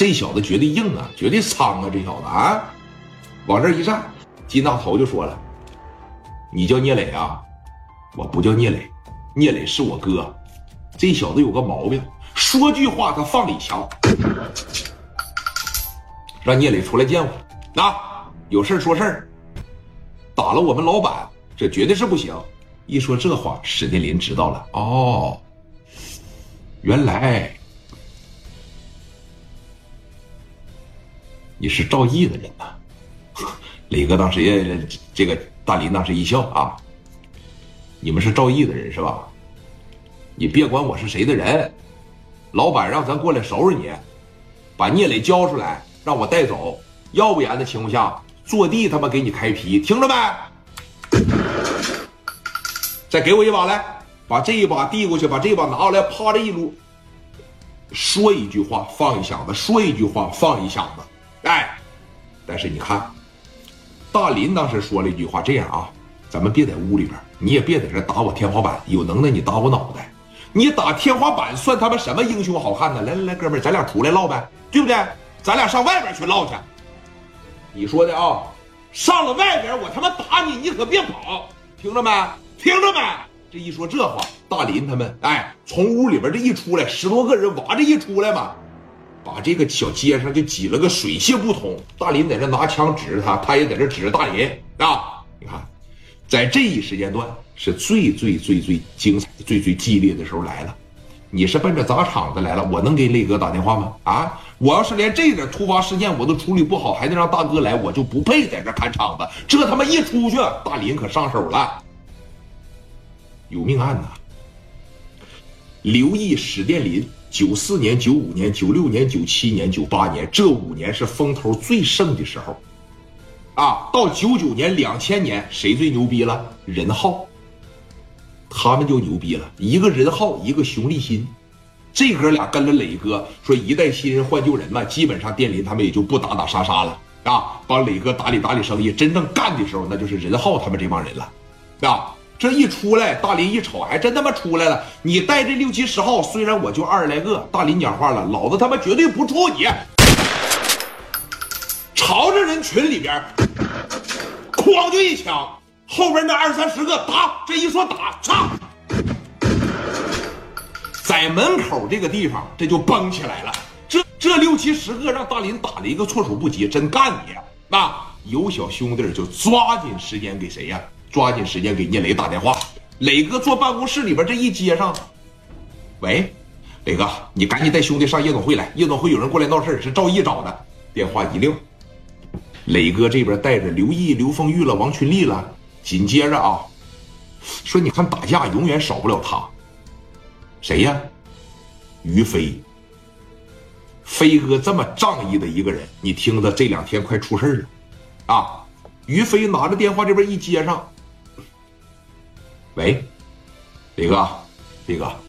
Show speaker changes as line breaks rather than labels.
这小子绝对硬啊，绝对苍啊！这小子啊，往这一站，金大头就说了：“你叫聂磊啊？我不叫聂磊，聂磊是我哥。这小子有个毛病，说句话他放李强，让聂磊出来见我。啊，有事说事打了我们老板，这绝对是不行。一说这话，史殿林知道了。哦，原来。”你是赵毅的人呐，磊哥当时也这个大林当时一笑啊，你们是赵毅的人是吧？你别管我是谁的人，老板让咱过来收拾你，把聂磊交出来，让我带走，要不然的情况下坐地他妈给你开皮，听着没？再给我一把来，把这一把递过去，把这一把拿过来，啪这一撸，说一句话放一下子，说一句话放一下子。哎，但是你看，大林当时说了一句话：“这样啊，咱们别在屋里边，你也别在这打我天花板，有能耐你打我脑袋。你打天花板算他妈什么英雄好汉呢？来来来，哥们咱俩出来唠呗，对不对？咱俩上外边去唠去。你说的啊，上了外边我他妈打你，你可别跑，听着没？听着没？这一说这话，大林他们哎，从屋里边这一出来，十多个人娃这一出来嘛。”把这个小街上就挤了个水泄不通。大林在这拿枪指着他，他也在这指着大林啊！你看，在这一时间段是最最最最精彩、最最激烈的时候来了。你是奔着砸场子来了，我能给磊哥打电话吗？啊！我要是连这点突发事件我都处理不好，还得让大哥来，我就不配在这看场子。这他妈一出去，大林可上手了，有命案呐！刘毅、史殿林。九四年、九五年、九六年、九七年、九八年，这五年是风头最盛的时候，啊，到九九年、两千年，谁最牛逼了？任浩，他们就牛逼了，一个任浩，一个熊立新，这哥俩跟了磊哥，说一代新人换旧人嘛，基本上殿林他们也就不打打杀杀了，啊，帮磊哥打理打理生意，真正干的时候，那就是任浩他们这帮人了，啊。这一出来，大林一瞅，还真他妈出来了。你带这六七十号，虽然我就二十来个，大林讲话了，老子他妈绝对不怵你。朝着人群里边，哐就一枪，后边那二三十个打，这一说打，操，在门口这个地方，这就崩起来了。这这六七十个让大林打了一个措手不及，真干你！那有小兄弟就抓紧时间给谁呀？抓紧时间给聂磊打电话。磊哥坐办公室里边，这一接上，喂，磊哥，你赶紧带兄弟上夜总会来。夜总会有人过来闹事是赵毅找的。电话一撂，磊哥这边带着刘毅、刘凤玉了、王群力了。紧接着啊，说你看打架永远少不了他，谁呀？于飞。飞哥这么仗义的一个人，你听着，这两天快出事了，啊！于飞拿着电话这边一接上。喂，李哥，李哥。